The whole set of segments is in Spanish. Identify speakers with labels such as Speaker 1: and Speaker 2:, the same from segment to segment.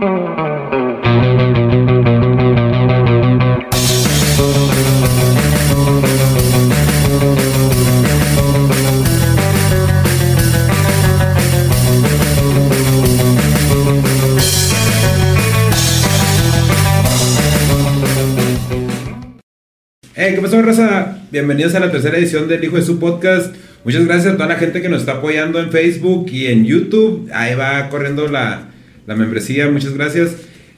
Speaker 1: Hey, ¿qué pasó, raza? Bienvenidos a la tercera edición del Hijo de su Podcast. Muchas gracias a toda la gente que nos está apoyando en Facebook y en YouTube. Ahí va corriendo la, la membresía. Muchas gracias.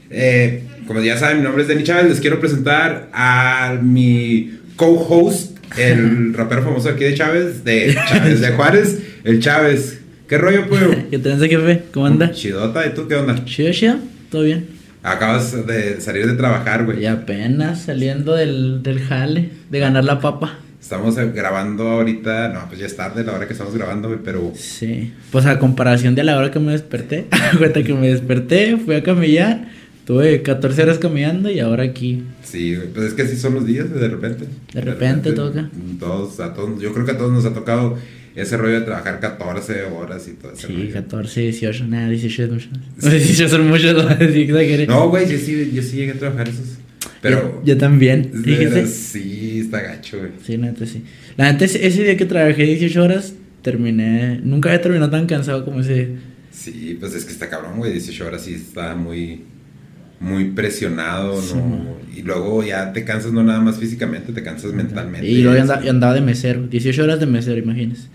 Speaker 1: Eh, como ya saben, mi nombre es Denny Chávez. Les quiero presentar a mi co-host, el rapero famoso aquí de Chávez, de Chávez de Juárez, el Chávez. ¿Qué rollo, pues?
Speaker 2: ¿Qué tenés jefe? ¿Cómo anda?
Speaker 1: Chidota, ¿y tú qué onda?
Speaker 2: Chido, chido, todo bien.
Speaker 1: Acabas de salir de trabajar, güey.
Speaker 2: Y apenas saliendo del, del jale, de ganar la papa.
Speaker 1: Estamos grabando ahorita, no, pues ya es tarde la hora que estamos grabando, güey, pero...
Speaker 2: Sí, pues a comparación de la hora que me desperté, cuenta que me desperté, fui a camellar, tuve 14 horas caminando y ahora aquí.
Speaker 1: Sí, pues es que así son los días, de repente.
Speaker 2: De repente toca.
Speaker 1: Todos, a todos, yo creo que a todos nos ha tocado ese rollo de trabajar 14 horas y todo eso.
Speaker 2: Sí, 14, 18, nada, 18 es mucho. 18 son muchos, sí.
Speaker 1: No, güey, yo sí, yo sí llegué a trabajar esos. Pero...
Speaker 2: Yo, yo también, fíjese.
Speaker 1: Sí, está gacho, güey.
Speaker 2: Sí, neta, sí. La neta, ese día que trabajé 18 horas, terminé, nunca había terminado tan cansado como ese día.
Speaker 1: Sí, pues es que está cabrón, güey, 18 horas sí está muy... Muy presionado,
Speaker 2: Sí,
Speaker 1: ¿no? Y luego ya te cansas no nada más físicamente, te cansas mentalmente.
Speaker 2: Y luego andaba, andaba de mesero, 18 horas de mesero, imagínese.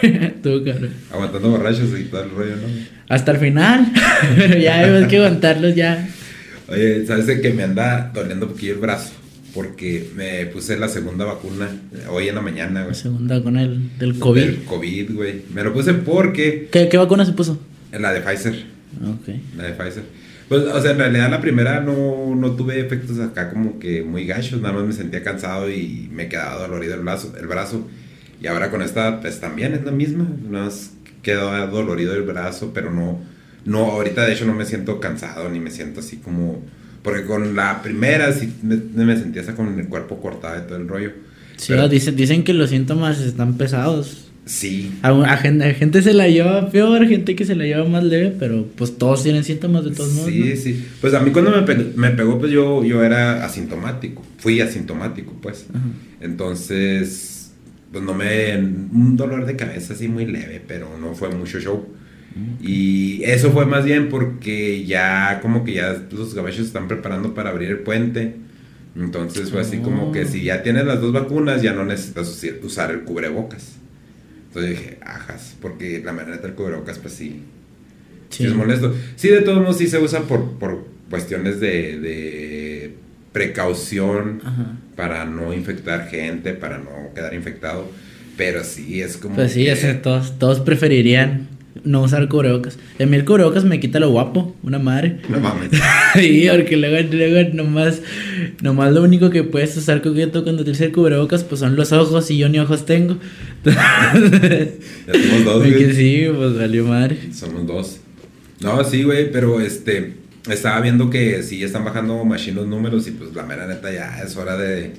Speaker 2: Tuvo cabrón.
Speaker 1: aguantando borrachos y todo el rollo, ¿no?
Speaker 2: Hasta el final, pero ya hay que aguantarlos ya.
Speaker 1: Oye, ¿sabes de que me anda doliendo un poquillo el brazo? Porque me puse la segunda vacuna eh, hoy en la mañana,
Speaker 2: La
Speaker 1: güey.
Speaker 2: segunda con el del COVID.
Speaker 1: Del COVID, güey. Me lo puse porque
Speaker 2: ¿Qué, ¿Qué vacuna se puso?
Speaker 1: la de Pfizer.
Speaker 2: Ok.
Speaker 1: La de Pfizer. Pues, o sea, en realidad la primera no, no tuve efectos acá como que muy gachos. Nada más me sentía cansado y me quedaba dolorido el brazo. El brazo. Y ahora con esta, pues también es la misma. Nada más quedó dolorido el brazo, pero no. No, ahorita de hecho no me siento cansado ni me siento así como. Porque con la primera sí me, me sentía hasta con el cuerpo cortado y todo el rollo.
Speaker 2: Sí,
Speaker 1: Pero-
Speaker 2: dicen, dicen que los síntomas están pesados.
Speaker 1: Sí.
Speaker 2: A, a gente, a gente se la lleva peor, gente que se la lleva más leve, pero pues todos tienen síntomas de todos modos.
Speaker 1: Sí,
Speaker 2: ¿no?
Speaker 1: sí. Pues a mí cuando me pegó, me pegó, pues yo, yo era asintomático. Fui asintomático, pues.
Speaker 2: Ajá.
Speaker 1: Entonces, pues no me... Un dolor de cabeza así muy leve, pero no fue mucho show. Y eso fue más bien porque ya como que ya los gabachos están preparando para abrir el puente. Entonces fue así como que
Speaker 2: Oh.
Speaker 1: si ya tienes las dos vacunas ya no necesitas usar el cubrebocas. Entonces dije, ajas, porque la manera del cubrebocas pues sí, sí.
Speaker 2: Sí.
Speaker 1: es molesto. Sí, de todos modos sí se usa por, por cuestiones de, de precaución
Speaker 2: Ajá.
Speaker 1: para no infectar gente, para no quedar infectado. Pero sí es como.
Speaker 2: Pues sí,
Speaker 1: que-
Speaker 2: todos, todos preferirían no usar cubrebocas. A mí el cubrebocas me quita lo guapo, una madre.
Speaker 1: No mames.
Speaker 2: Sí, porque luego, luego nomás, nomás lo único que puedes usar coqueto cuando tienes el cubrebocas pues son los ojos y yo ni ojos tengo.
Speaker 1: Ya somos dos, güey.
Speaker 2: sí, pues valió madre.
Speaker 1: Somos dos. No, sí, güey, pero este. Estaba viendo que sí están bajando machine los números y pues la mera neta ya es hora de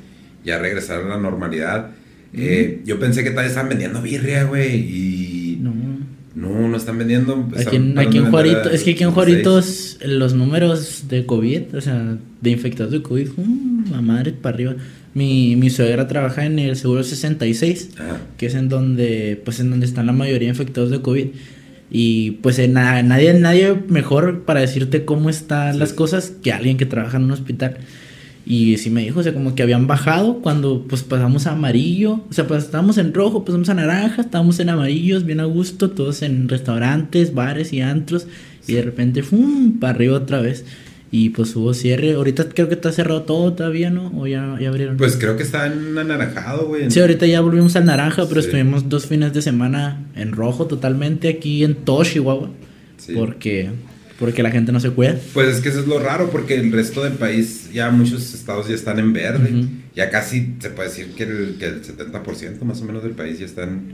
Speaker 1: ya regresar a la normalidad. Eh, yo pensé que tal vez estaban vendiendo birria, güey, y.
Speaker 2: no,
Speaker 1: no están vendiendo.
Speaker 2: Aquí en, aquí en Juarito, es que aquí en
Speaker 1: 16.
Speaker 2: Juaritos los números de COVID, o sea, de infectados de COVID, um, la madre para arriba. Mi, mi suegra trabaja en el seguro 66,
Speaker 1: Ajá.
Speaker 2: que es en donde, pues en donde están la mayoría de infectados de COVID. Y pues en na- nadie, nadie mejor para decirte cómo están
Speaker 1: Sí,
Speaker 2: las cosas que alguien que trabaja en un hospital. Y sí me dijo, o sea, como que habían bajado cuando pues pasamos a amarillo. O sea, pues estábamos en rojo, pasamos a naranja, estábamos en amarillos, bien a gusto, todos en restaurantes, bares y antros. Y de repente, ¡fum! para arriba otra vez. Y pues hubo cierre. Ahorita creo que está cerrado todo todavía, ¿no? O ya, ya abrieron.
Speaker 1: Pues creo que está en anaranjado, güey.
Speaker 2: Sí, ahorita ya volvimos al naranja, pero
Speaker 1: Sí.
Speaker 2: estuvimos dos fines de semana en rojo totalmente aquí en todo Chihuahua.
Speaker 1: Sí.
Speaker 2: Porque, porque la gente no se cuida.
Speaker 1: Pues es que eso es lo raro, porque el resto del país, ya muchos estados ya están en verde.
Speaker 2: Ujú.
Speaker 1: Ya casi se puede decir que el, que el 70% más o menos del país ya están,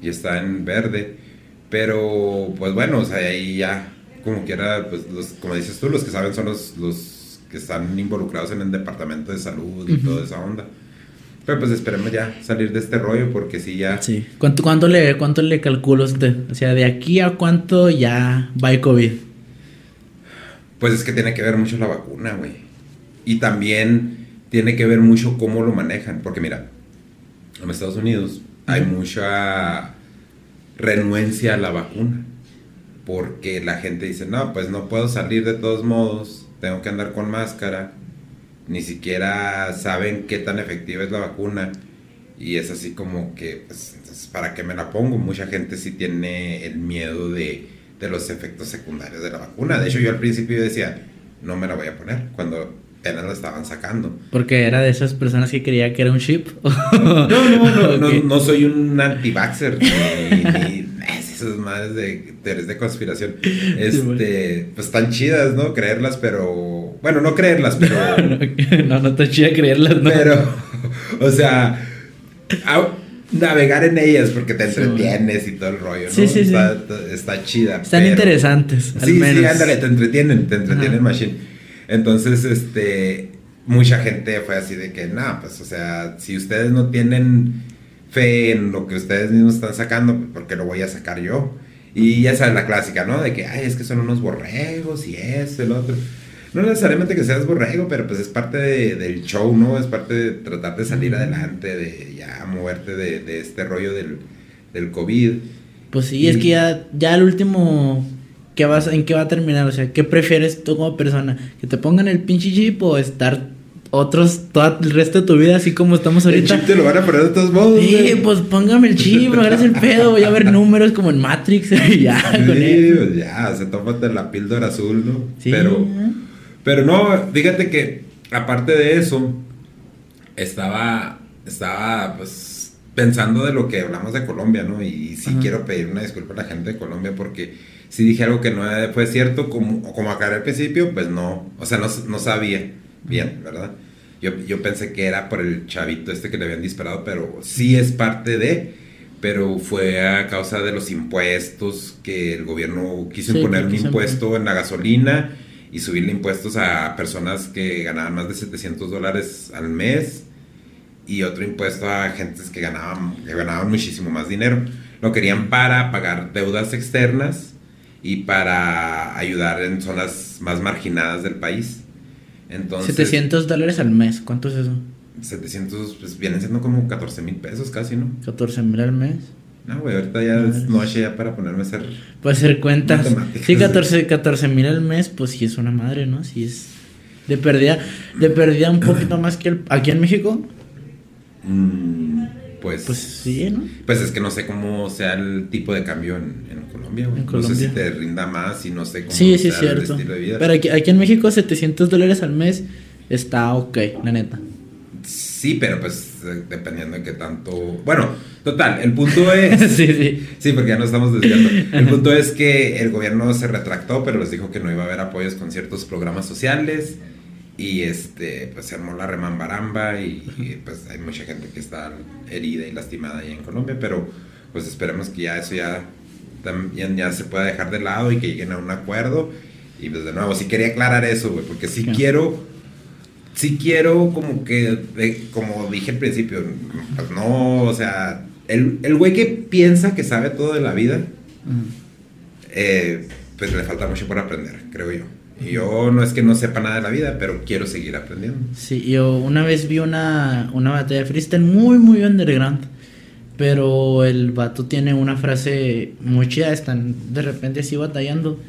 Speaker 1: ya está en verde. Pero, pues bueno, o sea, ahí ya, como quiera, pues los, como dices tú, los que saben son los, los que están involucrados en el departamento de salud y
Speaker 2: Ujú.
Speaker 1: toda esa onda. Pero pues esperemos ya salir de este rollo, porque sí, ya.
Speaker 2: Sí. ¿Cuánto, cuánto, le, ¿Cuánto le calcula usted? O sea, de aquí a cuánto ya va el COVID.
Speaker 1: Pues es que tiene que ver mucho la vacuna, güey. Y también tiene que ver mucho cómo lo manejan. Porque mira, en Estados Unidos hay mucha renuencia a la vacuna. Porque la gente dice, no, pues no puedo salir de todos modos, tengo que andar con máscara. Ni siquiera saben qué tan efectiva es la vacuna. Y es así como que, pues, ¿para qué me la pongo? Mucha gente sí tiene el miedo de, de los efectos secundarios de la vacuna. De hecho, yo al principio decía, no me la voy a poner, cuando apenas la estaban sacando.
Speaker 2: Porque era de esas personas que creía que era un chip.
Speaker 1: No, no, no, no, no soy un anti-vaxxer, ni, ni esas madres de teorías de conspiración. Este, pues están chidas, ¿no? Creerlas, pero... Bueno, no creerlas, pero...
Speaker 2: no, no está chida creerlas, ¿no?
Speaker 1: Pero, o sea, a- navegar en ellas porque te
Speaker 2: Sí,
Speaker 1: entretienes y todo el rollo, ¿no?
Speaker 2: Sí, sí,
Speaker 1: está, está- está chida.
Speaker 2: Están
Speaker 1: pero-
Speaker 2: interesantes, al
Speaker 1: Sí,
Speaker 2: menos.
Speaker 1: sí, ándale, te entretienen, te entretienen
Speaker 2: Ajá.
Speaker 1: machine. Entonces, este, mucha gente fue así de que, no, pues, o sea, si ustedes no tienen fe en lo que ustedes mismos están sacando, pues, ¿por qué lo voy a sacar yo? Y ya sabes la clásica, ¿no? De que, ay, es que son unos borregos y eso, el otro. No necesariamente que seas borrego, pero pues es parte de- del show, ¿no? Es parte de tratar de salir adelante, de ya moverte de, de este rollo del, del COVID.
Speaker 2: Pues sí, es que ya, ya el último. ¿qué vas, ¿En qué va a terminar? O sea, ¿qué prefieres tú como persona? ¿Que te pongan el pinche chip o estar otros todo el resto de tu vida así como estamos
Speaker 1: El
Speaker 2: ahorita?
Speaker 1: chip te lo van a poner de todos modos.
Speaker 2: Sí,
Speaker 1: güey.
Speaker 2: pues póngame el chip, hagas el pedo, voy a ver números como en Matrix y ya, con
Speaker 1: Sí,
Speaker 2: él.
Speaker 1: pues ya, se tómate la píldora azul, ¿no?
Speaker 2: Sí,
Speaker 1: Pero,
Speaker 2: ¿eh?
Speaker 1: Pero no, fíjate que aparte de eso, estaba, estaba, pues, pensando de lo que hablamos de Colombia, ¿no? Y sí
Speaker 2: Ajá.
Speaker 1: quiero pedir una disculpa a la gente de Colombia porque sí dije algo que no fue cierto, como, como acá al principio, pues no, o sea, no, no sabía bien, ¿verdad? Yo, yo pensé que era por el chavito este que le habían disparado, pero sí es parte de, pero fue a causa de los impuestos que el gobierno quiso
Speaker 2: Sí,
Speaker 1: imponer un impuesto en la gasolina y subirle impuestos a personas que ganaban más de 700 dólares al mes y otro impuesto a gentes que ganaban, que ganaban muchísimo más dinero. Lo querían para pagar deudas externas y para ayudar en zonas más marginadas del país. Entonces,
Speaker 2: 700 dólares al mes, ¿cuánto es eso?
Speaker 1: 700, pues vienen siendo como 14 mil pesos casi, ¿no?
Speaker 2: 14 mil al mes.
Speaker 1: No, güey, ahorita ya es noche ya para ponerme a hacer...
Speaker 2: Puede hacer cuentas. Sí, 14 14 mil al mes, pues sí es una madre, ¿no? Sí es. De perdida, de perdida un poquito más que el, aquí en México.
Speaker 1: mm, pues,
Speaker 2: Pues sí, ¿no?
Speaker 1: Pues es que no sé cómo sea el tipo de cambio en, en Colombia, güey.
Speaker 2: En
Speaker 1: No sé si te rinda más y no sé cómo
Speaker 2: Sí, sí, es
Speaker 1: sea el
Speaker 2: cierto.
Speaker 1: estilo de vida.
Speaker 2: Pero aquí, aquí en México 700 dólares al mes está ok, la neta.
Speaker 1: Sí, pero pues eh, dependiendo de qué tanto... Bueno, total, el punto es...
Speaker 2: sí, sí.
Speaker 1: Sí, porque ya nos estamos desviando. El punto es que el gobierno se retractó, pero les dijo que no iba a haber apoyos con ciertos programas sociales. Y este, pues se armó la remambaramba y, y, pues hay mucha gente que está herida y lastimada ahí en Colombia, pero pues esperemos que ya eso ya también ya se pueda dejar de lado y que lleguen a un acuerdo. Y pues de nuevo, sí quería aclarar eso, güey, porque sí
Speaker 2: Claro.
Speaker 1: quiero, sí quiero como que, de- como dije al principio, pues no, o sea, el el güey que piensa que sabe todo de la vida, eh, pues le falta mucho por aprender, creo yo. Y yo no es que no sepa nada de la vida, pero quiero seguir aprendiendo.
Speaker 2: Sí, yo una vez vi una, una batalla de freestyle muy, muy underground. Pero el vato tiene una frase muy chida. Están de repente así batallando.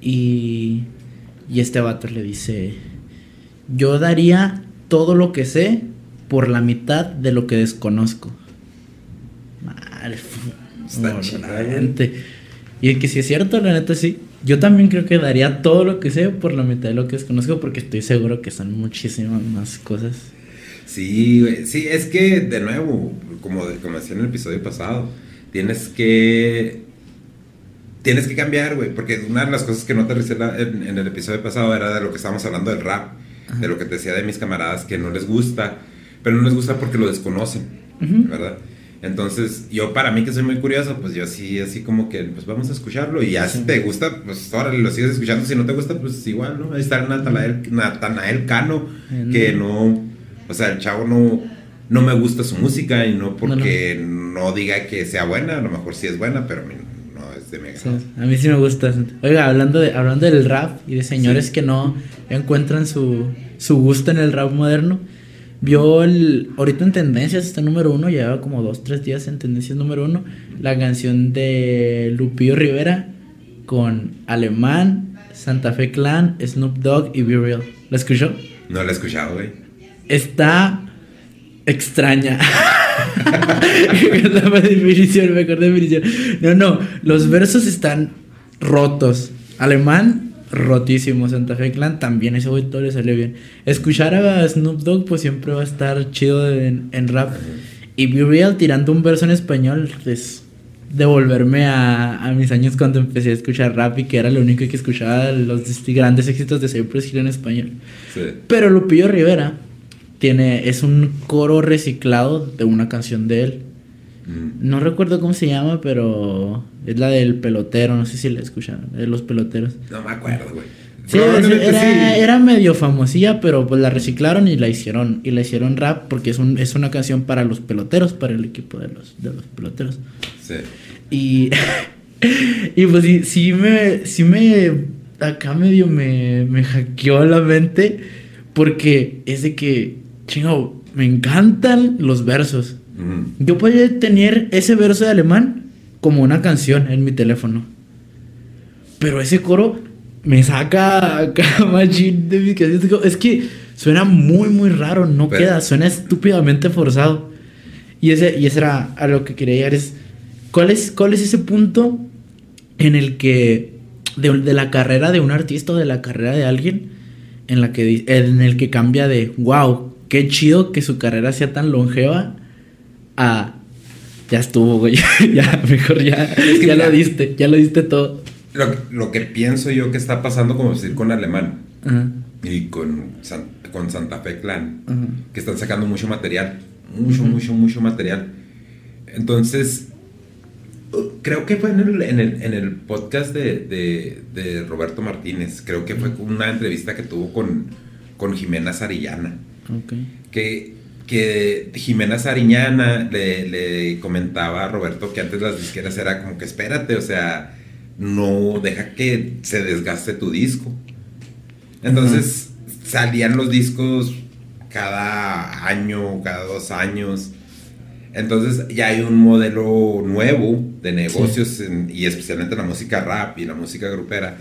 Speaker 2: Y, y este vato le dice: Yo daría todo lo que sé por la mitad de lo que desconozco. Moralmente. Y es que si es cierto, la neta sí. Yo también creo que daría todo lo que sé por la mitad de lo que desconozco porque estoy seguro que son muchísimas más cosas.
Speaker 1: Sí, güey. Sí, es que, de nuevo, como, como decía en el episodio pasado, tienes que. Tienes que cambiar, güey. Porque una de las cosas que no te en, en el episodio pasado era de lo que estábamos hablando del rap.
Speaker 2: Ajá.
Speaker 1: De lo que te decía de mis camaradas que no les gusta. Pero no les gusta porque lo desconocen. ¿verdad? Entonces, yo para mí que soy muy curioso, pues yo sí, así como que, pues vamos a escucharlo. Y ya
Speaker 2: Sí.
Speaker 1: si te gusta, pues ahora lo sigues escuchando. Si no te gusta, pues igual, ¿no? Ahí está el Natanael, Natanael Cano, que no, o sea, el chavo no, no me gusta su música y no porque no, diga que sea buena, a lo mejor sí es buena, pero a mí no
Speaker 2: Sí, a mí sí me gusta. Oiga, hablando, de, hablando del rap y de señores que no encuentran su, su gusto en el rap moderno, vio el, ahorita en tendencias está número uno, llevaba como dos, tres días en tendencias número uno, la canción de Lupillo Rivera con Alemán, Santa Fe Clan, Snoop Dogg y Be Real. ¿La escuchó?
Speaker 1: No la he escuchado, güey.
Speaker 2: Está extraña. la definición, mejor definición. No, no, los versos están rotos. Alemán, rotísimo. Santa Fe Clan también, ese güey todo le salió bien. Escuchar a Snoop Dogg, pues siempre va a estar chido en, en rap. Y Be Real tirando un verso en español es devolverme a, a, mis años cuando empecé a escuchar rap y que era lo único que escuchaba los grandes éxitos de Cypress Hill en español.
Speaker 1: Sí.
Speaker 2: Pero Lupillo Rivera tiene, es un coro reciclado de una canción de él.
Speaker 1: Mm.
Speaker 2: No recuerdo cómo se llama, pero es la del pelotero, no sé si la escucharon, de los peloteros.
Speaker 1: No me acuerdo, güey.
Speaker 2: Sí,
Speaker 1: Probablemente
Speaker 2: era,
Speaker 1: sí.
Speaker 2: era medio famosilla, pero pues la reciclaron y la hicieron y la hicieron rap porque es un es una canción para los peloteros, para el equipo de los de los peloteros.
Speaker 1: Sí.
Speaker 2: Y y pues sí, sí me sí me acá medio me me hackeó la mente porque es de que chingo, me encantan los versos. Yo podría tener ese verso de alemán como una canción en mi teléfono. Pero ese coro me saca machín de mi cabeza. Es que suena muy, muy raro. No
Speaker 1: Pero-
Speaker 2: queda, suena estúpidamente forzado. Y ese, y ese era a lo que quería llegar. Es, ¿cuál, es, ¿Cuál es ese punto en el que. De, de la carrera de un artista o de la carrera de alguien en, la que, en el que cambia de wow, qué chido que su carrera sea tan longeva a ya estuvo, güey. ya, mejor ya,
Speaker 1: Es que
Speaker 2: ya
Speaker 1: mira.
Speaker 2: lo diste, ya lo diste todo.
Speaker 1: Lo, lo que pienso yo que está pasando, como decir, con Alemán y con, San- con Santa Fe Clan, que están sacando mucho material. Mucho, mucho, mucho material. Entonces, uh, creo que fue en el, en el, en el podcast de, de- de Roberto Martínez. Creo que fue una entrevista que tuvo con, con Jimena Sarillana.
Speaker 2: Ok.
Speaker 1: que, que Jimena Sariñana le, le comentaba a Roberto que antes las disqueras era como que espérate, o sea, no deja que se desgaste tu disco. Entonces salían los discos cada año, cada dos años. Entonces ya hay un modelo nuevo de negocios en- y especialmente en la música rap y la música grupera,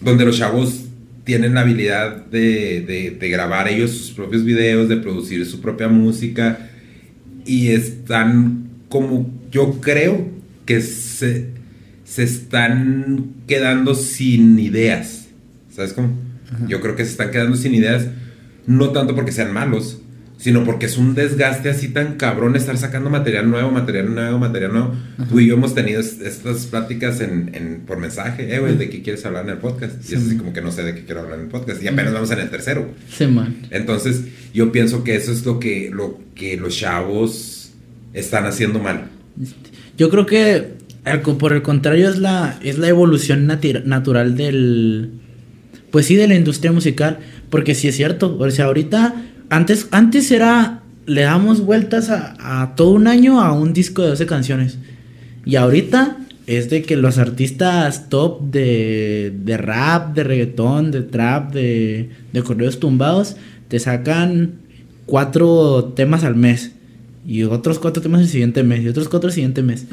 Speaker 1: donde los chavos tienen la habilidad de, de- de grabar ellos sus propios videos, de producir su propia música y están como yo creo que se, se están quedando sin ideas. ¿Sabes cómo? Yo creo que se están quedando sin ideas, no tanto porque sean malos, sino porque es un desgaste así tan cabrón estar sacando material nuevo, material nuevo, material nuevo. Tú y yo hemos tenido es- estas pláticas en, en- por mensaje, eh, güey, ¿de qué quieres hablar en el podcast? Y es así como que no sé de qué quiero hablar en el podcast. Y apenas vamos en el tercero.
Speaker 2: Sí, man.
Speaker 1: Entonces, yo pienso que eso es lo que, lo que los chavos están haciendo mal.
Speaker 2: Yo creo que por el contrario es la es la evolución natural del pues sí de la industria musical, porque sí es cierto, o sea, ahorita antes antes era le damos vueltas a, a todo un año a un disco de 12 canciones. Y ahorita es de que los artistas top de, de rap, de reggaetón, de trap, de, de correos tumbados, te sacan cuatro temas al mes. Y otros cuatro temas el siguiente mes. Y otros cuatro el siguiente mes.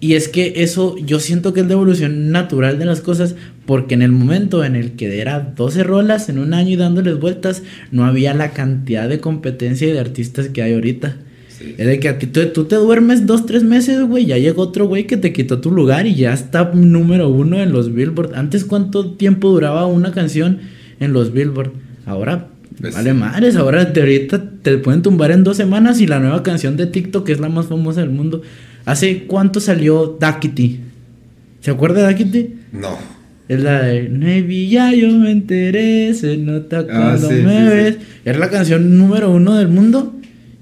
Speaker 2: Y es que eso yo siento que es la evolución natural de las cosas. Porque en el momento en el que era 12 rolas en un año y dándoles vueltas, no había la cantidad de competencia y de artistas que hay ahorita.
Speaker 1: Sí.
Speaker 2: Es de que a ti tú, tú te duermes dos, tres meses, güey. Ya llegó otro güey que te quitó tu lugar y ya está número uno en los Billboard. Antes, ¿cuánto tiempo duraba una canción en los Billboard? Ahora,
Speaker 1: Pues-
Speaker 2: vale madres. Ahora te, ahorita te pueden tumbar en dos semanas y la nueva canción de TikTok, que es la más famosa del mundo. ¿Hace cuánto salió Dakity? ¿Se acuerda de Dakity?
Speaker 1: No.
Speaker 2: Es la de Maybe ya yo me enteré, se nota
Speaker 1: Ah,
Speaker 2: cuando
Speaker 1: sí,
Speaker 2: me
Speaker 1: sí, sí.
Speaker 2: ves. Es la canción número uno del mundo.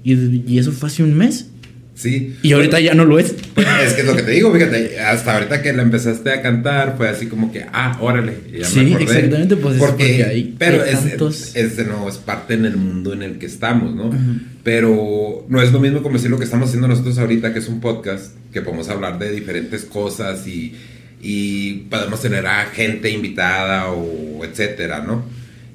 Speaker 2: Y, y eso fue hace un mes.
Speaker 1: Sí.
Speaker 2: Y ahorita ya no lo es.
Speaker 1: Pues, es que es lo que te digo, fíjate, hasta ahorita que la empezaste a cantar fue así como que, ah, órale, ya
Speaker 2: Sí,
Speaker 1: me acordé.
Speaker 2: exactamente, pues, es porque hay-
Speaker 1: pero
Speaker 2: hay
Speaker 1: es,
Speaker 2: tantos-
Speaker 1: es de nuevo, es parte en el mundo en el que estamos, ¿no? Pero no es lo mismo como decir lo que estamos haciendo nosotros ahorita, que es un podcast, que podemos hablar de diferentes cosas y, y podemos tener a gente invitada o etcétera, ¿no?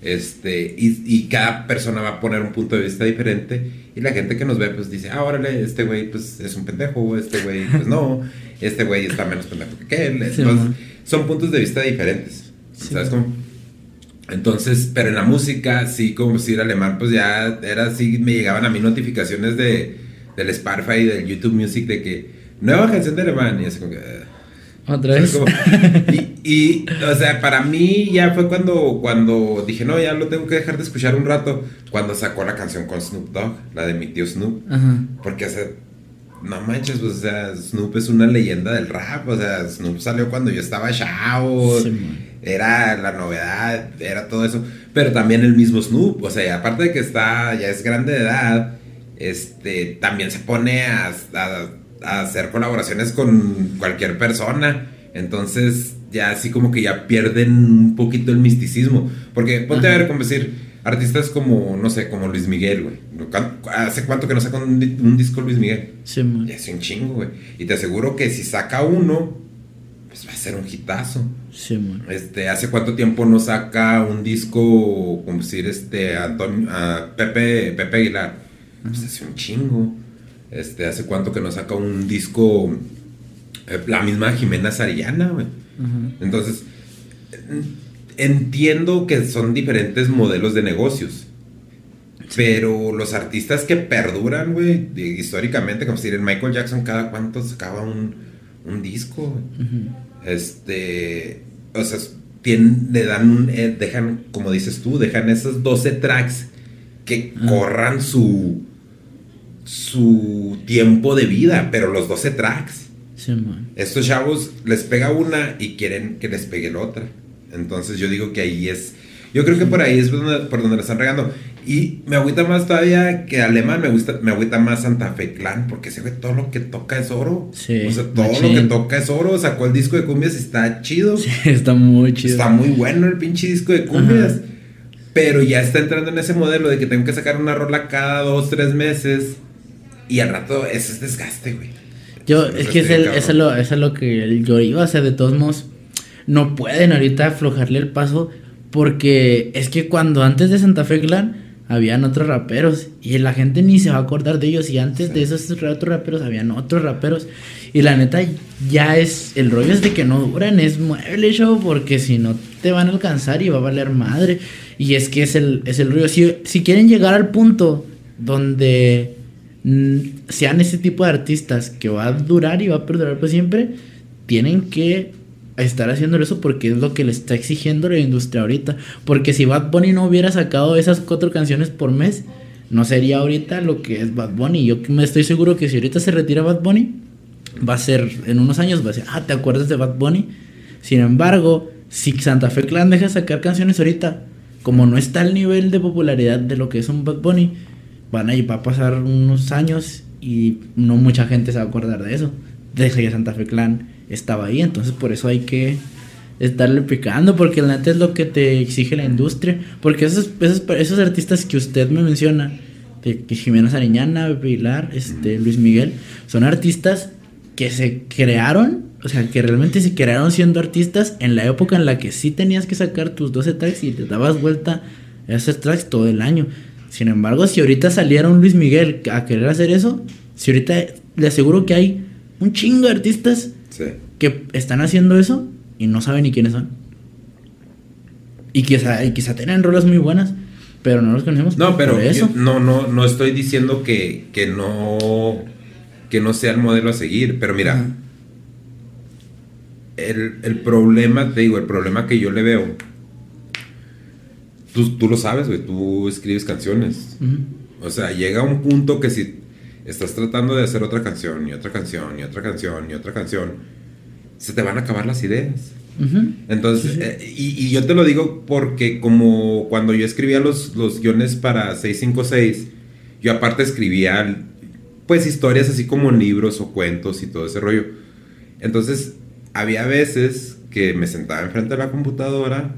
Speaker 1: Este, y, y, cada persona va a poner un punto de vista diferente y la gente que nos ve pues dice, ah, órale, este güey pues es un pendejo, este güey pues no, este güey está menos pendejo que él. Entonces, son puntos de vista diferentes, ¿sabes cómo? Entonces, pero en la música, sí, como si era alemán, pues ya era así, me llegaban a mí notificaciones de, del Spotify y del YouTube Music de que nueva canción de alemán y así como que...
Speaker 2: Otra vez.
Speaker 1: y, y, o sea, para mí ya fue cuando, cuando dije, no, ya lo tengo que dejar de escuchar un rato. Cuando sacó la canción con Snoop Dogg, la de mi tío Snoop. Porque, o sea, no manches, pues, o sea, Snoop es una leyenda del rap. O sea, Snoop salió cuando yo estaba chao. era la novedad, era todo eso. Pero también el mismo Snoop, o sea, aparte de que está, ya es grande de edad, este, también se pone a hacer colaboraciones con cualquier persona. Entonces, ya así como que ya pierden un poquito el misticismo. Porque ponte a ver, como decir, artistas como, no sé, como Luis Miguel, güey. ¿Hace cuánto que no saca un, disco Luis Miguel?
Speaker 2: Sí, man.
Speaker 1: Es un chingo, güey. Y te aseguro que si saca uno, pues va a ser un hitazo.
Speaker 2: Sí, man.
Speaker 1: Este, ¿hace cuánto tiempo no saca un disco, como decir, este, Antonio, Pepe, Pepe Aguilar? Pues hace un chingo. Este, hace cuánto que no saca un disco eh, la misma Jimena Sarillana, güey. Entonces, entiendo que son diferentes modelos de negocios. Pero los artistas que perduran, güey, históricamente, como si en Michael Jackson, cada cuánto sacaba un, un disco, Este, o sea, le dan eh, dejan, como dices tú, dejan esos 12 tracks que corran su, su tiempo de vida, pero los 12 tracks. Estos chavos les pega una y quieren que les pegue la otra. Entonces yo digo que ahí es. Yo creo que por ahí es por donde, lo están regando. Y me agüita más todavía que Alemán, me gusta, me agüita más Santa Fe Clan, porque se ve todo lo que toca es oro.
Speaker 2: Sí,
Speaker 1: o sea, todo lo que toca es oro. Sacó el disco de cumbias y está chido.
Speaker 2: Sí, está muy chido.
Speaker 1: Está muy bueno el pinche disco de cumbias. Pero ya está entrando en ese modelo de que tengo que sacar una rola cada dos, tres meses. Y al rato, ese es desgaste, güey.
Speaker 2: Yo, es, que es eso, es lo, es lo que yo iba, o sea, de todos modos, no pueden ahorita aflojarle el paso, porque es que cuando antes de Santa Fe Clan habían otros raperos y la gente ni se va a acordar de ellos y antes de esos otros raperos habían otros raperos y la neta ya es el rollo es de que no duran es mueble show porque si no te van a alcanzar y va a valer madre y es que es el, es el rollo. Si, si quieren llegar al punto donde sean ese tipo de artistas que va a durar y va a perdurar por siempre, tienen que estar haciendo eso porque es lo que le está exigiendo la industria ahorita. Porque si Bad Bunny no hubiera sacado esas cuatro canciones por mes, no sería ahorita lo que es Bad Bunny. Yo me estoy seguro que si ahorita se retira Bad Bunny, va a ser, en unos años va a ser, ah, ¿te acuerdas de Bad Bunny? Sin embargo, si Santa Fe Clan deja de sacar canciones ahorita, como no está al nivel de popularidad de lo que es un Bad Bunny, van a, va a pasar unos años y no mucha gente se va a acordar de eso. Desde que Santa Fe Clan estaba ahí, entonces por eso hay que estarle picando, porque la neta es lo que te exige la industria. Porque esos, esos, artistas que usted me menciona, de Jimena Sariñana, Pilar, este, Luis Miguel, son artistas que se crearon, o sea, que realmente se crearon siendo artistas en la época en la que sí tenías que sacar tus 12 tracks y te dabas vuelta a esos tracks todo el año. Sin embargo, si ahorita saliera un Luis Miguel a querer hacer eso, si ahorita le aseguro que hay un chingo de artistas que están haciendo eso y no saben ni quiénes son. Y quizá, y quizá tienen rolas muy buenas, pero no los conocemos.
Speaker 1: No, pero eso. no, no, no estoy diciendo que, que no que no sea el modelo a seguir, pero mira, el, el problema, te digo, el problema que yo le veo tú, lo sabes, güey, tú escribes canciones. O sea, llega un punto que si estás tratando de hacer otra canción y otra canción y otra canción y otra canción, se te van a acabar las ideas. Entonces, eh, y, yo te lo digo porque como cuando yo escribía los, los guiones para 656, yo aparte escribía pues historias así como libros o cuentos y todo ese rollo. Entonces, había veces que me sentaba enfrente de la computadora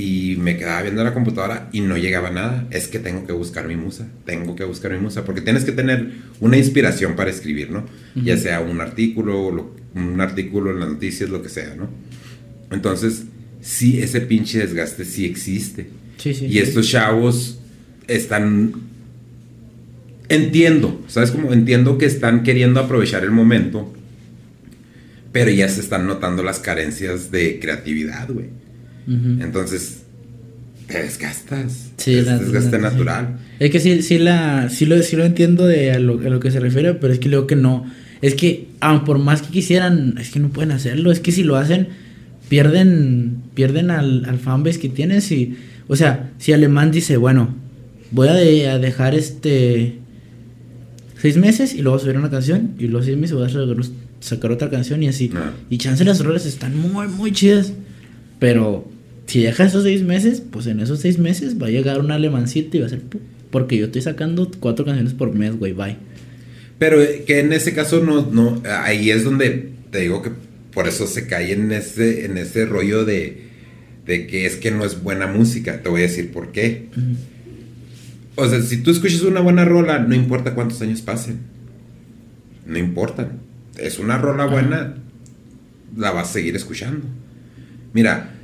Speaker 1: y me quedaba viendo la computadora y no llegaba nada. Es que tengo que buscar mi musa, tengo que buscar mi musa, porque tienes que tener una inspiración para escribir, ¿no? Ya sea un artículo, un artículo en las noticias, lo que sea, ¿no? Entonces, sí, ese pinche desgaste sí existe.
Speaker 2: Sí, sí.
Speaker 1: Y
Speaker 2: sí.
Speaker 1: estos chavos están... Entiendo, ¿sabes cómo? Entiendo que están queriendo aprovechar el momento, pero ya se están notando las carencias de creatividad, güey. Entonces, te desgastas.
Speaker 2: Sí,
Speaker 1: es
Speaker 2: la-
Speaker 1: desgaste
Speaker 2: la-
Speaker 1: natural.
Speaker 2: Es que sí, sí, la, sí, lo, sí lo entiendo de a lo, a lo que se refiere, pero es que luego que no. Es que, aun por más que quisieran, es que no pueden hacerlo. Es que si lo hacen, pierden pierden al, al fanbase que tienen. Si, o sea, si Alemán dice, bueno, voy a, de- a dejar este seis meses y luego subir una canción, y los seis meses voy a sacar, sacar otra canción y así.
Speaker 1: Ah.
Speaker 2: Y chance las rolas están muy, muy chidas. Pero si deja esos seis meses, pues en esos seis meses va a llegar un alemancito y va a ser... Porque yo estoy sacando cuatro canciones por mes, güey, bye.
Speaker 1: Pero eh, que en ese caso no, no, ahí es donde te digo que por eso se cae en ese, en ese rollo de, de que es que no es buena música. Te voy a decir por qué. O sea, si tú escuchas una buena rola, no importa cuántos años pasen. No importa. Es una rola buena, la vas a seguir escuchando. Mira,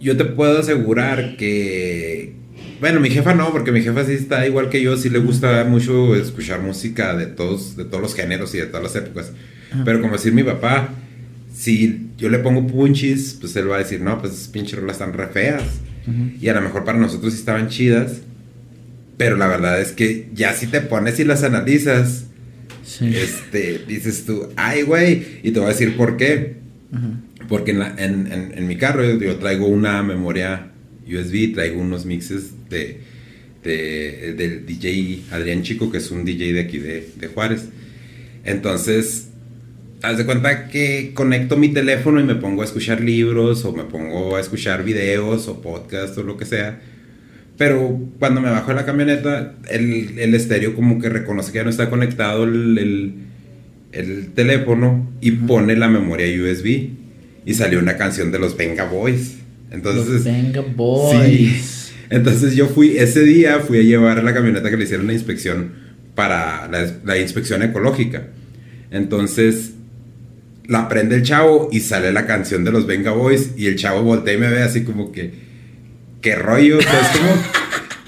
Speaker 1: yo te puedo asegurar que... Bueno, mi jefa no, porque mi jefa sí está igual que yo, sí le gusta mucho escuchar música de todos, de todos los géneros y de todas las épocas.
Speaker 2: Ajá.
Speaker 1: Pero como decir mi papá, si yo le pongo punchis, pues él va a decir, no, pues esas pinches rolas están re feas. Y a lo mejor para nosotros sí estaban chidas. Pero la verdad es que ya si te pones y las analizas,
Speaker 2: Sí.
Speaker 1: este, dices tú, ay, güey. Y te voy a decir por qué. Porque en, mi carro yo, traigo una memoria USB, traigo unos mixes de, de- del DJ Adrián Chico, que es un DJ de aquí de, de Juárez. Entonces, haz de cuenta que conecto mi teléfono y me pongo a escuchar libros o me pongo a escuchar videos o podcasts o lo que sea. Pero cuando me bajo de la camioneta, el, el estéreo como que reconoce que ya no está conectado el- el teléfono y pone la memoria USB. Y salió una canción de los Venga Boys. Entonces,
Speaker 2: Los Venga Boys.
Speaker 1: entonces yo fui, ese día fui a llevar a la camioneta que le hicieron la inspección para la, la inspección ecológica. Entonces la prende el chavo y sale la canción de los Venga Boys y el chavo voltea y me ve así como que, ¿qué rollo? O sea, es como...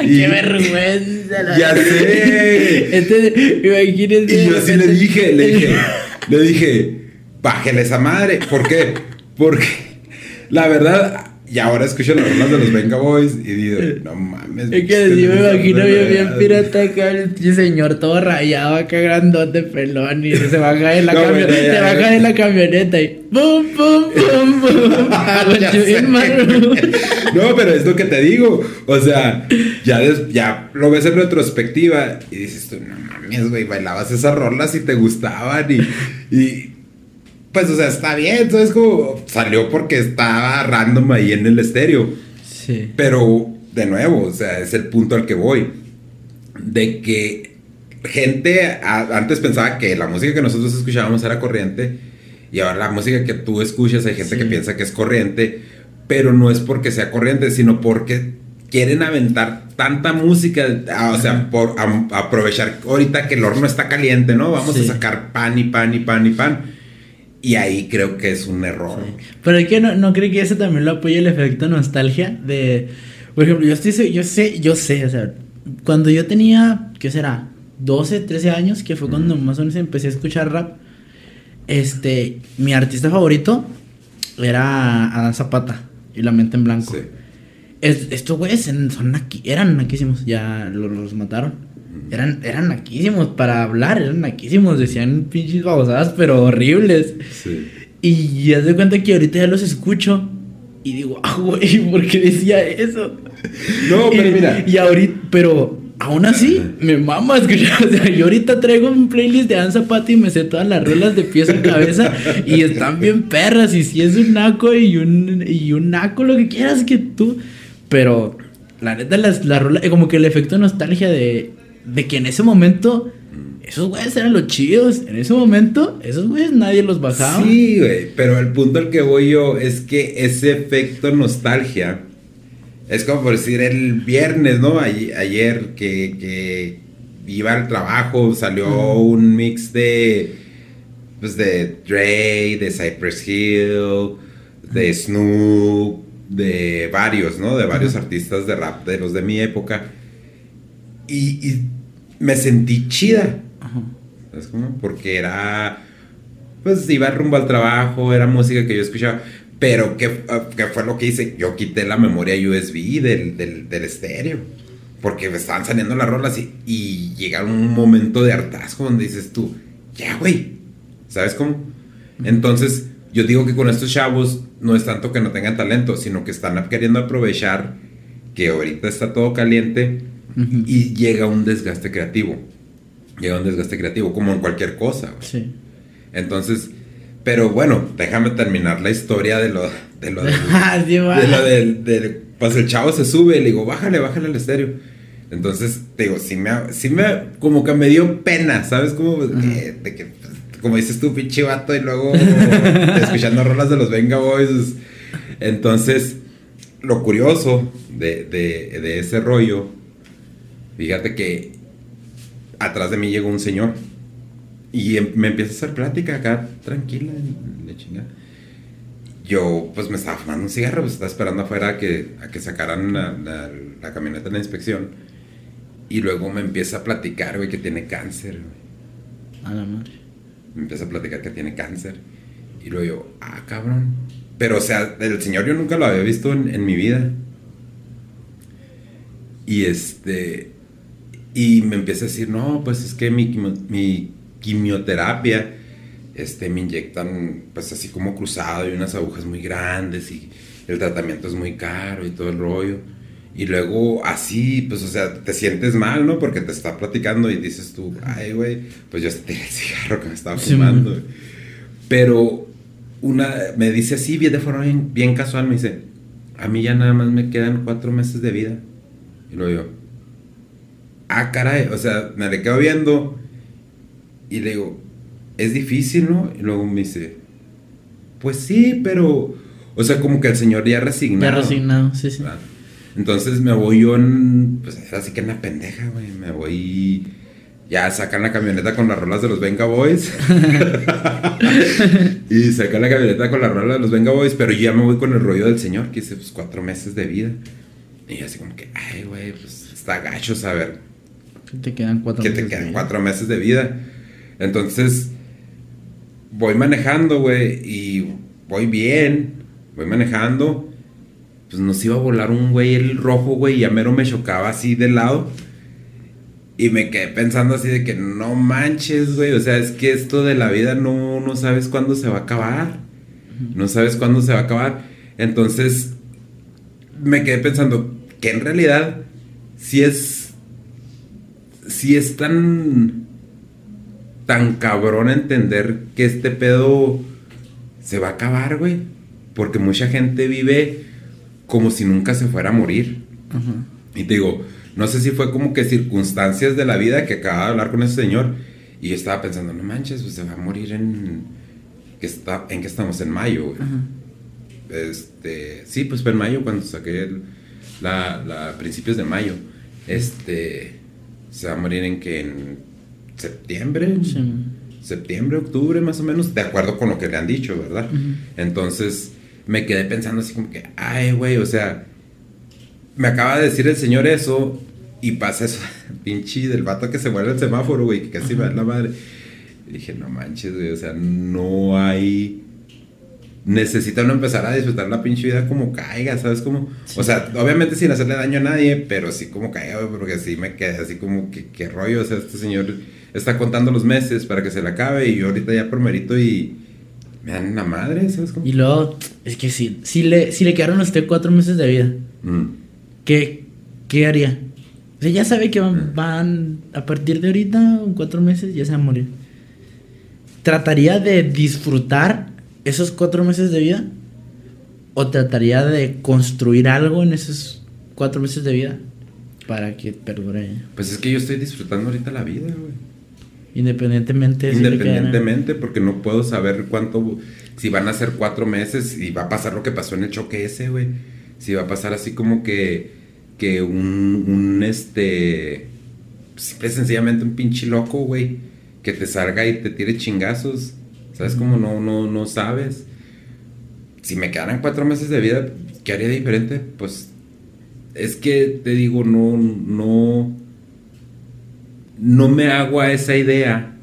Speaker 2: ¡Qué vergüenza! la
Speaker 1: Ya sé.
Speaker 2: Este, imagínense.
Speaker 1: Y yo así le dije, le dije, le dije, bájele esa madre. ¿Por qué? Porque la verdad, y ahora escucho las rolas de los Venga Boys y digo, no mames.
Speaker 2: Es que así me imagino bien, bien pirata acá, el señor todo rayado acá grandote pelón y se baja de la
Speaker 1: No,
Speaker 2: camioneta,
Speaker 1: bueno,
Speaker 2: se baja de la camioneta y ¡pum, pum, pum, pum!
Speaker 1: No, pero es lo que te digo. O sea, ya, des- ya lo ves en retrospectiva y dices tú, no mames, güey, bailabas esas rolas y te gustaban y, y pues, o sea, está bien, ¿sabes? Como salió porque estaba random ahí en el estéreo.
Speaker 2: Sí.
Speaker 1: Pero, de nuevo, o sea, es el punto al que voy. De que gente a- antes pensaba que la música que nosotros escuchábamos era corriente. Y ahora la música que tú escuchas hay gente
Speaker 2: Sí.
Speaker 1: que piensa que es corriente. Pero no es porque sea corriente, sino porque quieren aventar tanta música. ah, O sea, por aprovechar ahorita que el horno está caliente, ¿no? Vamos
Speaker 2: Sí.
Speaker 1: a sacar pan y pan y pan y pan. Y ahí creo que es un error.
Speaker 2: Pero es que no, no creo que ese también lo apoye el efecto nostalgia de... Por ejemplo, yo estoy, yo sé, yo sé, o sea, cuando yo tenía, ¿qué será? 12, 13 años, que fue cuando más o menos empecé a escuchar rap, este, mi artista favorito era Adán Zapata y La Mente en Blanco.
Speaker 1: Sí.
Speaker 2: Es- estos güeyes son naqui- eran naquísimos, ya lo- los, mataron. Eran, eran naquísimos para hablar, eran naquísimos, decían pinches babosadas, pero horribles.
Speaker 1: Sí.
Speaker 2: Y ya se cuenta que ahorita ya los escucho y digo, ah, güey, ¿por qué decía eso?
Speaker 1: No, pero
Speaker 2: Y-
Speaker 1: mira.
Speaker 2: Y ahorita, pero aún así, me mama escuchar. O sea, yo ahorita traigo un playlist de Dan Zapata y me sé todas las rolas de pies a cabeza y están bien perras. Y si es un naco y un, y un naco, lo que quieras que tú. Pero la neta, las, la rola, como que el efecto nostalgia de, de que en ese momento. Esos güeyes eran los chidos. En ese momento, esos güeyes nadie los bajaba.
Speaker 1: Sí, güey, pero el punto al que voy yo es que ese efecto nostalgia es como por decir el viernes, ¿no? Ayer, que, que iba al trabajo, salió un mix de pues de Dre, de Cypress Hill, de Snoop, de varios, ¿no? De varios artistas de rap, de los de mi época. Y, y me sentí chida. ¿Sabes cómo? Porque era, pues iba rumbo al trabajo, era música que yo escuchaba. Pero, ¿qué, qué fue lo que hice? Yo quité la memoria USB del, del, del estéreo. Porque me estaban saliendo las rolas y, y llega un momento de hartazgo donde dices tú, ya, güey. ¿Sabes cómo? Entonces, yo digo que con estos chavos no es tanto que no tengan talento, sino que están queriendo aprovechar que ahorita está todo caliente y llega un desgaste creativo. Llega un desgaste creativo, como en cualquier cosa. güey.
Speaker 2: Sí.
Speaker 1: Entonces, pero bueno, déjame terminar la historia de lo, de lo del,
Speaker 2: Ah, sí,
Speaker 1: de lo del, del- pues el chavo se sube y le digo, bájale, bájale el estéreo. Entonces, te digo, sí me, sí me, como que me dio pena, ¿sabes? Como, eh, de que, pues, como dices tú, pinche vato, y luego escuchando rolas de los Venga Boys. Entonces, lo curioso de, de, de ese rollo, fíjate que atrás de mí llegó un señor y em- me empieza a hacer plática acá, tranquila, de chingada. Yo, pues me estaba fumando un cigarro, pues estaba esperando afuera a que, a que sacaran la, la- la camioneta de la inspección. Y luego me empieza a platicar, güey, que tiene cáncer, güey.
Speaker 2: A la madre.
Speaker 1: Me empieza a platicar que tiene cáncer. Y luego yo, ah, cabrón. Pero, o sea, el señor yo nunca lo había visto en, en mi vida. Y este. Y me empieza a decir, no, pues es que mi, mi quimioterapia, este, me inyectan, pues así como cruzado y unas agujas muy grandes y el tratamiento es muy caro y todo el rollo. Y luego así, pues, o sea, te sientes mal, ¿no? Porque te está platicando y dices tú, ay, güey, pues yo tiré el cigarro que me estaba fumando.
Speaker 2: man.
Speaker 1: Pero una, me dice así, bien de forma bien, bien casual, me dice, a mí ya nada más me quedan cuatro meses de vida. Y luego yo, ah, caray, o sea, me le quedo viendo y le digo, es difícil, ¿no? Y luego me dice, pues sí, pero, o sea, como que el señor ya
Speaker 2: Ya
Speaker 1: resignado.
Speaker 2: resignado, sí, sí.
Speaker 1: Ah, Entonces me voy yo en, pues así que en la pendeja, güey, me voy, ya sacan la camioneta con las rolas de los Venga Boys. y sacan la camioneta con las rolas de los Venga Boys, pero yo ya me voy con el rollo del señor, que dice, pues cuatro meses de vida. Y así como que, ay, güey, pues está gacho saber
Speaker 2: Que te quedan cuatro
Speaker 1: que te
Speaker 2: meses de
Speaker 1: quedan
Speaker 2: vida.
Speaker 1: cuatro meses de vida. Entonces, voy manejando, güey, y voy bien, voy manejando. Pues nos iba a volar un güey el rojo, güey, y a mero me chocaba así de lado. Y me quedé pensando así de que no manches, güey. O sea, es que esto de la vida no, no sabes cuándo se va a acabar. No sabes cuándo se va a acabar. Entonces, me quedé pensando que en realidad, si es. Si es tan. tan cabrón entender que este pedo se va a acabar, güey. Porque mucha gente vive como si nunca se fuera a morir.
Speaker 2: Ajá.
Speaker 1: Y te digo, no sé si fue como que circunstancias de la vida que acababa de hablar con ese señor. Y yo estaba pensando, no manches, pues se va a morir en. Que está, ¿En que estamos? En mayo, güey.
Speaker 2: Ajá.
Speaker 1: Este, sí, pues fue en mayo cuando saqué el- la, la principios de mayo. Este, se va a morir en que en septiembre,
Speaker 2: Sí.
Speaker 1: septiembre, octubre más o menos, de acuerdo con lo que le han dicho, ¿verdad? Entonces me quedé pensando así como que, ay, güey, o sea, me acaba de decir el señor eso y pasa eso, pinche del vato que se muere el semáforo, güey, que casi me da la madre. Y dije, no manches, güey, o sea, no hay... Necesita uno empezar a disfrutar la pinche vida como caiga, ¿sabes? Como, o sea, obviamente sin hacerle daño a nadie, pero sí como caiga, güey, porque sí me quedé así como que, qué rollo, o sea, este señor está contando los meses para que se le acabe y yo ahorita ya por mérito y me dan la madre, ¿sabes? Cómo?
Speaker 2: Y luego, es que si, si, le, si le quedaron a usted cuatro meses de vida,
Speaker 1: Mm.
Speaker 2: ¿qué, qué haría? O sea, ya sabe que van, van a partir de ahorita, en cuatro meses, ya se va a morir. ¿Trataría de disfrutar esos cuatro meses de vida? ¿O trataría de construir algo en esos cuatro meses de vida para que perdure?
Speaker 1: Pues es que yo estoy disfrutando ahorita la vida, güey.
Speaker 2: Independientemente quedaran-
Speaker 1: Independientemente, porque no puedo saber cuánto, si van a ser cuatro meses y va a pasar lo que pasó en el choque ese, güey. Si va a pasar así como que, que un, un este, simple sencillamente un pinche loco, güey, que te salga y te tire chingazos ¿Sabes? Como no, no, no sabes. Si me quedaran cuatro meses de vida, ¿qué haría diferente? Pues es que te digo, no, no, no me hago a esa idea.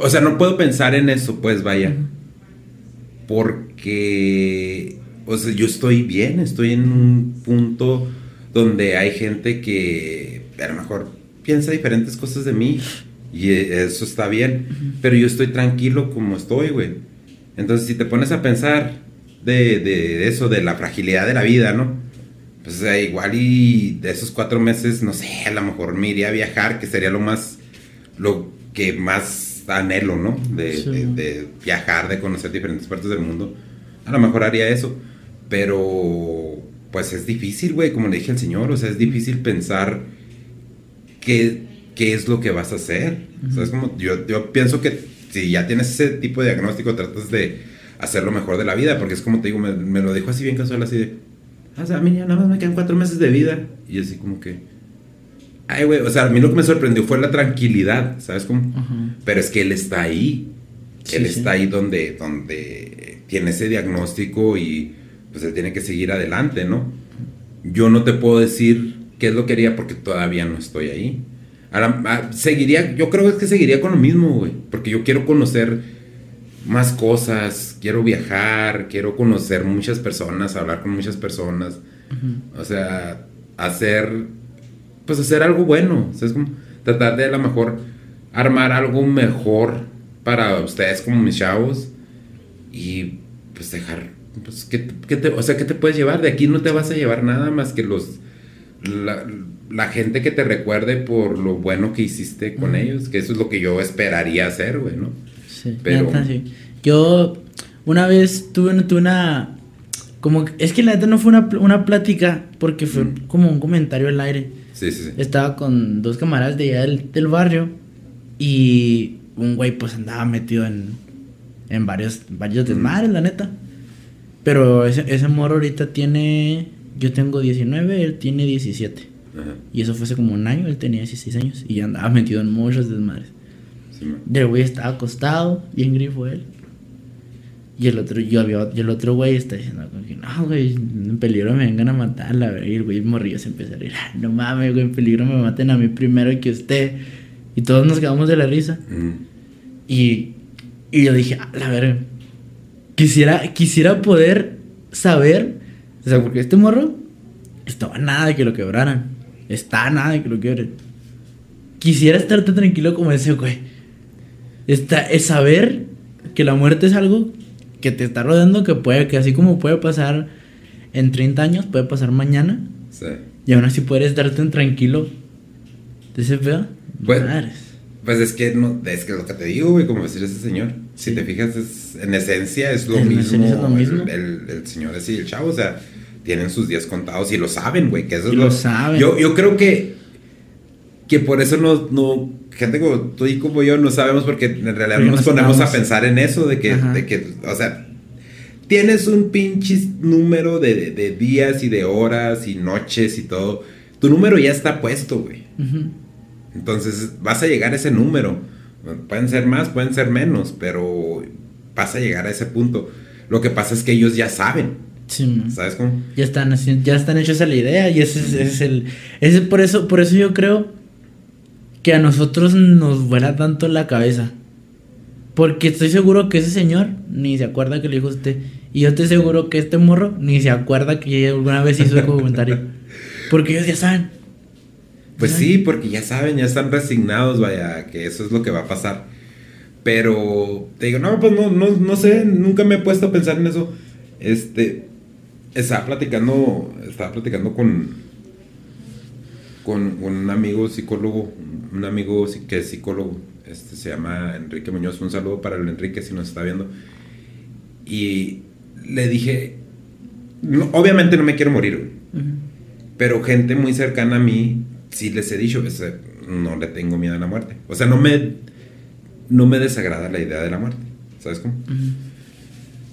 Speaker 1: O sea, no puedo pensar en eso, pues vaya. Porque, o sea, yo estoy bien, estoy en un punto donde hay gente que a lo mejor piensa diferentes cosas de mí y eso está bien, pero yo estoy tranquilo como estoy, güey. Entonces, si te pones a pensar de, de eso, de la fragilidad de la vida, ¿no? Pues igual y de esos cuatro meses, no sé, a lo mejor me iría a viajar, que sería lo más, lo que más anhelo, ¿no? De, de viajar, de conocer diferentes partes del mundo. A lo mejor haría eso, pero pues es difícil, güey, como le dije al señor, o sea, es difícil pensar qué, qué es lo que vas a hacer. como, yo, yo pienso que si ya tienes ese tipo de diagnóstico, tratas de hacer lo mejor de la vida, porque es como te digo, me, lo dijo así bien casual, así de, ah, o sea, a mí ya nada más me quedan cuatro meses de vida. Y así como que, ay, güey, o sea, a mí lo que me sorprendió fue la tranquilidad, ¿sabes cómo? Pero es que él está ahí. él está ahí donde, donde tiene ese diagnóstico y pues él tiene que seguir adelante, ¿no? Yo no te puedo decir qué es lo que haría porque todavía no estoy ahí. Ahora, ah, seguiría, yo creo que seguiría con lo mismo, güey, porque yo quiero conocer más cosas, quiero viajar, quiero conocer muchas personas, hablar con muchas personas, o sea, hacer, pues hacer algo bueno, o sea, es como tratar de a lo mejor armar algo mejor para ustedes como mis chavos y pues dejar pues, ¿qué, te, o sea, ¿qué te puedes llevar? De aquí no te vas a llevar nada más que los la, gente que te recuerde por lo bueno que hiciste con ellos, que eso es lo que yo esperaría hacer, güey, ¿no?
Speaker 2: Sí, pero... Yo una vez tuve, tuve, una... Como, es que la neta no fue una, una plática, porque fue como un comentario al aire.
Speaker 1: Sí, sí, sí.
Speaker 2: Estaba con dos camaradas de allá del, del barrio y un güey pues andaba metido en, en varios, varios desmadres, la neta. Pero ese, ese morro ahorita tiene. Yo tengo 19, él tiene 17. Y eso fue hace como un año, él tenía 16 años y ya andaba metido en muchos desmadres. Sí, el güey estaba acostado, bien grifo él. Y el otro, yo había, y el otro güey está diciendo, no, güey, en peligro me vengan a matar, Y el güey morrillo se empezó a reír, no mames, güey, en peligro me maten a mí primero que usted. Y todos nos quedamos de la risa. Y, y yo dije, a la verga Quisiera, quisiera poder saber, o sea, porque este morro estaba nada de que lo quebraran. Está nada de que lo quiebren. Quisiera estar tan tranquilo como ese güey. Está, es saber que la muerte es algo que te está rodeando, que puede, que así como puede pasar en 30 años, puede pasar mañana. Sí. Y aún así puedes estar tan tranquilo de ese pedo.
Speaker 1: Bueno, pues es que, no, es que lo que te digo, güey, como decir ese señor. Si te fijas, es, en esencia es lo mismo. El, señor es y el chavo, o sea, tienen sus días contados y lo saben, güey, que eso es
Speaker 2: lo, saben.
Speaker 1: Yo, yo creo que, que por eso no, no, gente como tú y como yo no sabemos porque en realidad no nos ponemos a pensar en eso, de que, de que, o sea, tienes un pinche número de, de, días y de horas y noches y todo. Tu número ya está puesto, güey. Entonces vas a llegar a ese número. Pueden ser más, pueden ser menos, pero vas a llegar a ese punto. Lo que pasa es que ellos ya saben. ¿Sabes cómo?
Speaker 2: Ya están, ya están hechos a la idea y ese, es el... Ese, por, eso, por eso yo creo que a nosotros nos vuela tanto la cabeza. Porque estoy seguro que ese señor ni se acuerda que le dijo usted. Y yo estoy seguro que este morro ni se acuerda que alguna vez hizo el comentario. Porque ellos ya saben.
Speaker 1: Pues sí, porque ya saben, ya están resignados, vaya, que eso es lo que va a pasar. Pero te digo, no, pues no, no, no sé, nunca me he puesto a pensar en eso. Este, estaba platicando, estaba platicando con, con un amigo psicólogo, un amigo que es psicólogo, este se llama Enrique Muñoz, un saludo para el Enrique si nos está viendo. Y le dije, obviamente no me quiero morir, pero gente muy cercana a mí sí les he dicho, no le tengo miedo a la muerte. O sea, no me, no me desagrada la idea de la muerte. ¿Sabes cómo?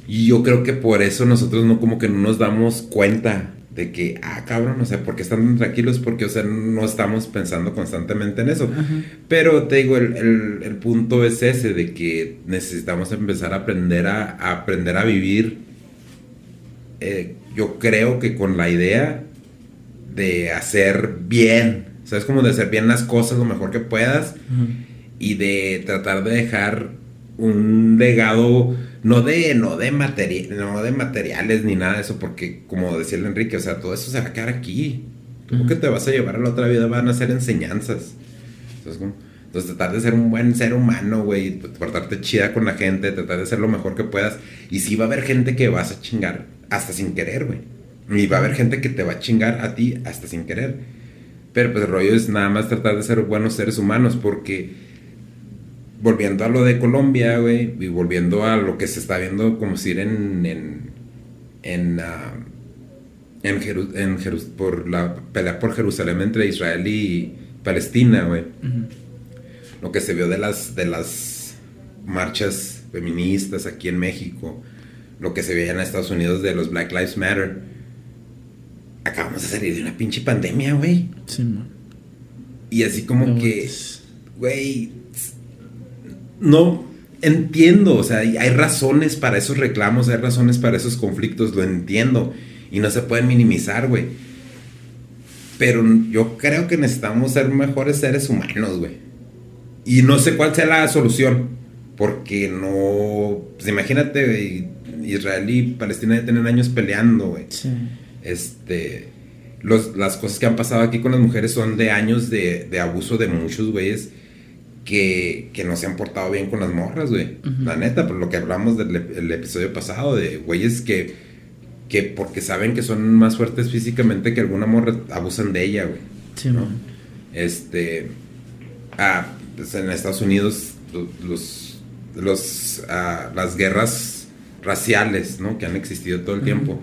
Speaker 1: Y yo creo que por eso nosotros no como que no nos damos cuenta de que, ah, cabrón, o sea, ¿por qué están tan tranquilos? Porque, o sea, no estamos pensando constantemente en eso. Pero te digo, el, el, el, punto es ese, de que necesitamos empezar a aprender a, a aprender a vivir, eh, yo creo que con la idea de hacer bien, ¿sabes? Como de hacer bien las cosas lo mejor que puedas y de tratar de dejar un legado no de, no de, no de materiales ni nada de eso, porque como decía el Enrique, o sea, todo eso se va a quedar aquí. ¿Cómo que te vas a llevar a la otra vida? Van a ser enseñanzas. Entonces, tratar de ser un buen ser humano, güey, portarte chida con la gente, tratar de ser lo mejor que puedas. Y sí va a haber gente que vas a chingar hasta sin querer, güey. Y va a haber gente que te va a chingar a ti hasta sin querer. Pero pues el rollo es nada más tratar de ser buenos seres humanos, porque volviendo a lo de Colombia, güey, y volviendo a lo que se está viendo como si en en en, uh, en, por la pelea por Jerusalén entre Israel y Palestina, güey. Lo que se vio de las de las marchas feministas aquí en México, lo que se veía en Estados Unidos de los Black Lives Matter. Acabamos de salir de una pinche pandemia, güey. Sí, man. Y así como que, güey, no entiendo, o sea, hay razones para esos reclamos, hay razones para esos conflictos, lo entiendo. Y no se pueden minimizar, güey. Pero yo creo que necesitamos ser mejores seres humanos, güey. Y no sé cuál sea la solución. Porque no. Pues imagínate, Israel y Palestina ya tienen años peleando, güey. Sí. Este. las cosas que han pasado aquí con las mujeres son de años de, de abuso de muchos güeyes que, que, no se han portado bien con las morras, güey. La neta, por lo que hablamos del episodio pasado, de güeyes que, que porque saben que son más fuertes físicamente que alguna morra, abusan de ella, güey. Sí, ¿no? Este. Ah, pues en Estados Unidos, los. los ah, las guerras raciales, ¿no? Que han existido todo el tiempo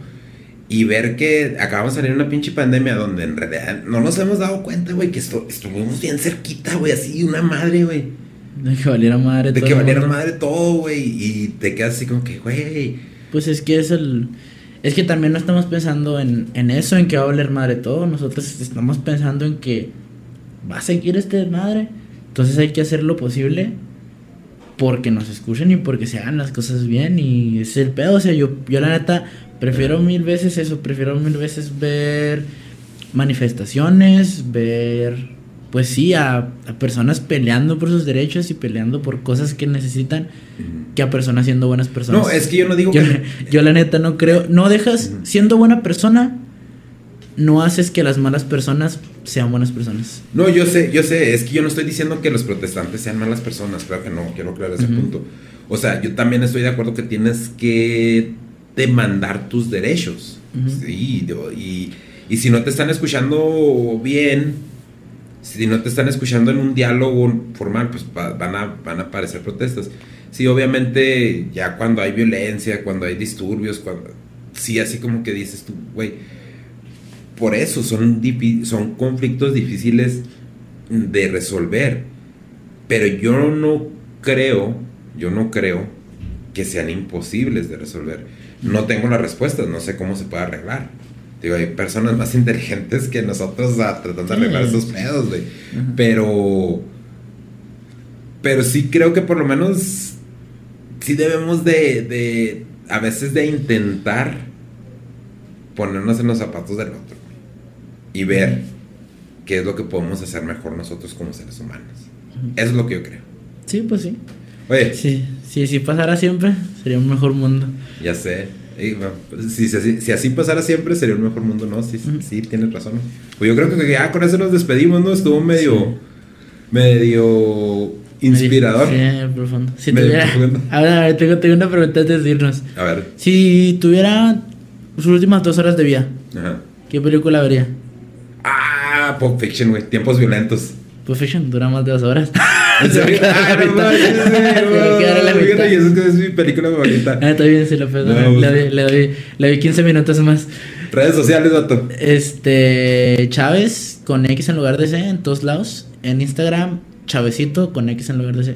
Speaker 1: y ver que acabamos de salir una pinche pandemia donde en realidad no nos hemos dado cuenta, güey, que esto, estuvimos bien cerquita, güey, así, una madre, güey.
Speaker 2: De que valiera madre
Speaker 1: De que valiera madre todo, güey, y te quedas así como que, güey.
Speaker 2: Pues es que es el... Es que también no estamos pensando en, en eso, en que va a valer madre todo. Nosotros estamos pensando en que va a seguir este madre. Entonces hay que hacer lo posible porque nos escuchen y porque se hagan las cosas bien. Y es el pedo. O sea, yo, yo la neta Prefiero mil veces eso, prefiero mil veces ver manifestaciones, ver, pues sí, a, personas peleando por sus derechos y peleando por cosas que necesitan, que a personas siendo buenas personas.
Speaker 1: No, es que yo no digo
Speaker 2: yo, que... Yo la neta no creo, no dejas, siendo buena persona, no haces que las malas personas sean buenas personas.
Speaker 1: No, yo sé, yo sé, es que yo no estoy diciendo que los protestantes sean malas personas, claro que no, quiero aclarar ese punto. O sea, yo también estoy de acuerdo que tienes que demandar tus derechos. sí, y, y, si no te están escuchando bien, si no te están escuchando en un diálogo formal, pues van a, van a aparecer protestas. Sí, obviamente, ya cuando hay violencia, cuando hay disturbios, cuando, sí, así como que dices tú, güey, por eso son, son conflictos difíciles de resolver. Pero yo no creo, yo no creo que sean imposibles de resolver no tengo las respuestas, no sé cómo se puede arreglar. Digo, hay personas más inteligentes que nosotros tratando de arreglar esos pedos, güey. Pero. Pero sí creo que por lo menos. Sí debemos de, de. A veces de intentar. Ponernos en los zapatos del otro. Y ver qué es lo que podemos hacer mejor nosotros como seres humanos. Eso es lo que yo creo.
Speaker 2: Sí, pues sí. Oye. Sí, si pasara siempre, sería un mejor mundo.
Speaker 1: Ya sé. Pues, si, si, así pasara siempre, sería un mejor mundo, ¿no? Sí, sí, tienes razón. Pues yo creo que ya con eso nos despedimos, ¿no? Estuvo medio. medio. inspirador.
Speaker 2: Sí, profundo. Si tuviera, a ver, a ver, tengo, tengo, una pregunta antes de irnos.
Speaker 1: A ver.
Speaker 2: Si tuviera sus últimas dos horas de vida, Ajá. ¿qué película vería?
Speaker 1: Ah, Pop Fiction, güey. Tiempos violentos.
Speaker 2: Pulp Fiction dura más de dos horas. ¿En
Speaker 1: es mi película favorita.
Speaker 2: Ah, está bien, sí, lo puedo. le, doy, le, doy, le doy 15 minutos más.
Speaker 1: Redes sociales, vato.
Speaker 2: Este. Chávez con X en lugar de C en todos lados. En Instagram, Chavecito con X en lugar de C.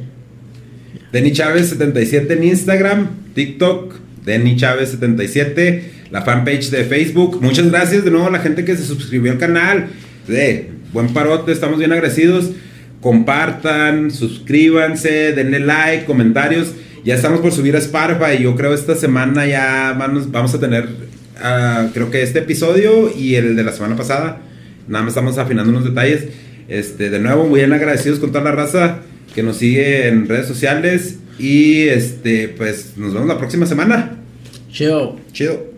Speaker 1: Denny Chávez 77 en Instagram, TikTok, Denny Chávez 77. la fanpage de Facebook. Muchas gracias de nuevo a la gente que se suscribió al canal. De buen parote, estamos bien agradecidos. Compartan, suscríbanse, denle like, comentarios. Ya estamos por subir a Spotify. Yo creo esta semana ya vamos, vamos a tener, ah, creo que este episodio y el de la semana pasada. Nada más estamos afinando unos detalles. Este, de nuevo, muy bien agradecidos con toda la raza que nos sigue en redes sociales. Y este, pues nos vemos la próxima semana.
Speaker 2: Chido.
Speaker 1: Chido.